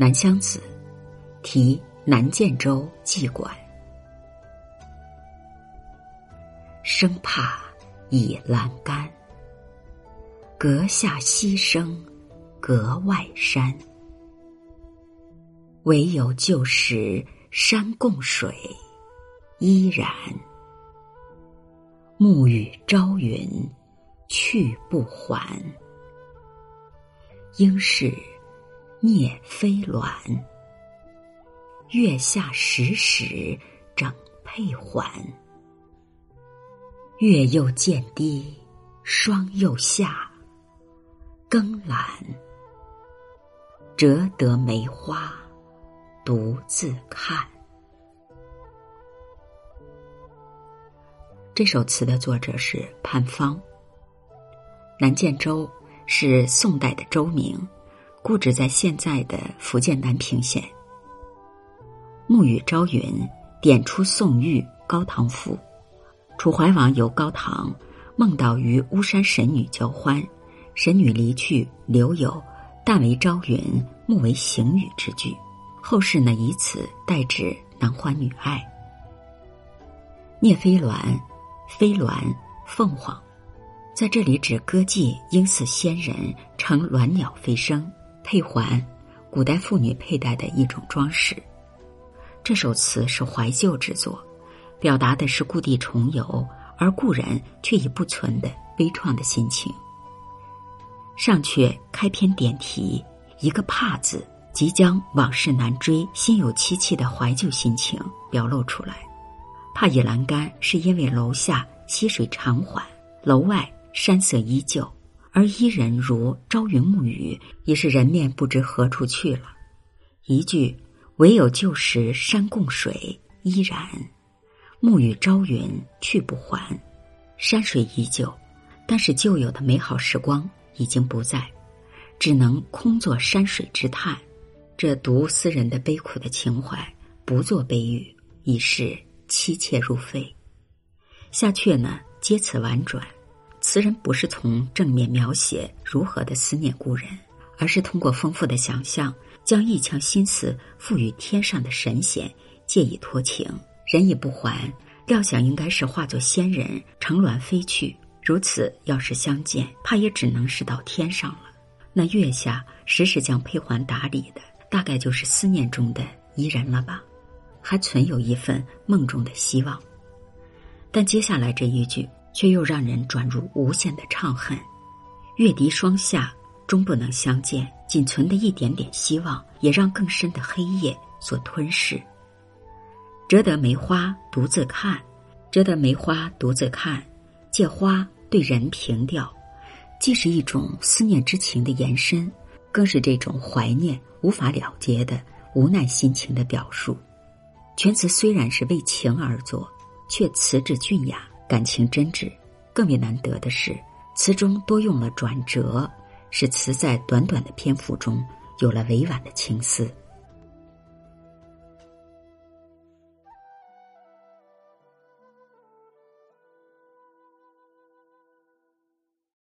南乡子，题南建州妓馆。生怕倚栏杆，阁下溪声，隔外山。唯有旧时山共水，依然。暮雨朝云，去不还。应是。聂飞鸾，月下时时整佩环。月又渐低，霜又下。更懒，折得梅花，独自看。这首词的作者是潘芳。南建州是宋代的州名。故址在现在的福建南平县。暮雨朝云，点出宋玉《高唐赋》。楚怀王游高唐，梦到与巫山神女交欢，神女离去，留有“但为朝云，暮为行雨”之句。后世呢以此代指男欢女爱。聂飞鸾，飞鸾，凤凰，在这里指歌妓应似仙人，乘鸾鸟飞升。佩环，古代妇女佩戴的一种装饰。这首词是怀旧之作，表达的是故地重游而故人却已不存的悲怆的心情。上阙开篇点题，一个“怕”字，即将往事难追、心有戚戚的怀旧心情表露出来。怕倚栏杆，是因为楼下溪水长缓，楼外山色依旧。而伊人如朝云暮雨，已是人面不知何处去了。一句唯有旧时山共水依然，暮雨朝云去不还。山水依旧，但是旧有的美好时光已经不在，只能空作山水之叹。这读思人的悲苦的情怀，不作悲语，已是凄切入肺。下阙呢，接此婉转。词人不是从正面描写如何的思念故人，而是通过丰富的想象，将一腔心思赋予天上的神仙，借以托情。人已不还，料想应该是化作仙人乘鸾飞去。如此，要是相见，怕也只能是到天上了。那月下时时将佩环打理的，大概就是思念中的伊人了吧？还存有一份梦中的希望。但接下来这一句。却又让人转入无限的怅恨，月笛霜下终不能相见，仅存的一点点希望，也让更深的黑夜所吞噬。折得梅花独自看，折得梅花独自看，借花对人凭吊，既是一种思念之情的延伸，更是这种怀念无法了结的无奈心情的表述。全词虽然是为情而作，却词质俊雅。感情真挚，更为难得的是，词中多用了转折，使词在短短的篇幅中有了委婉的情思。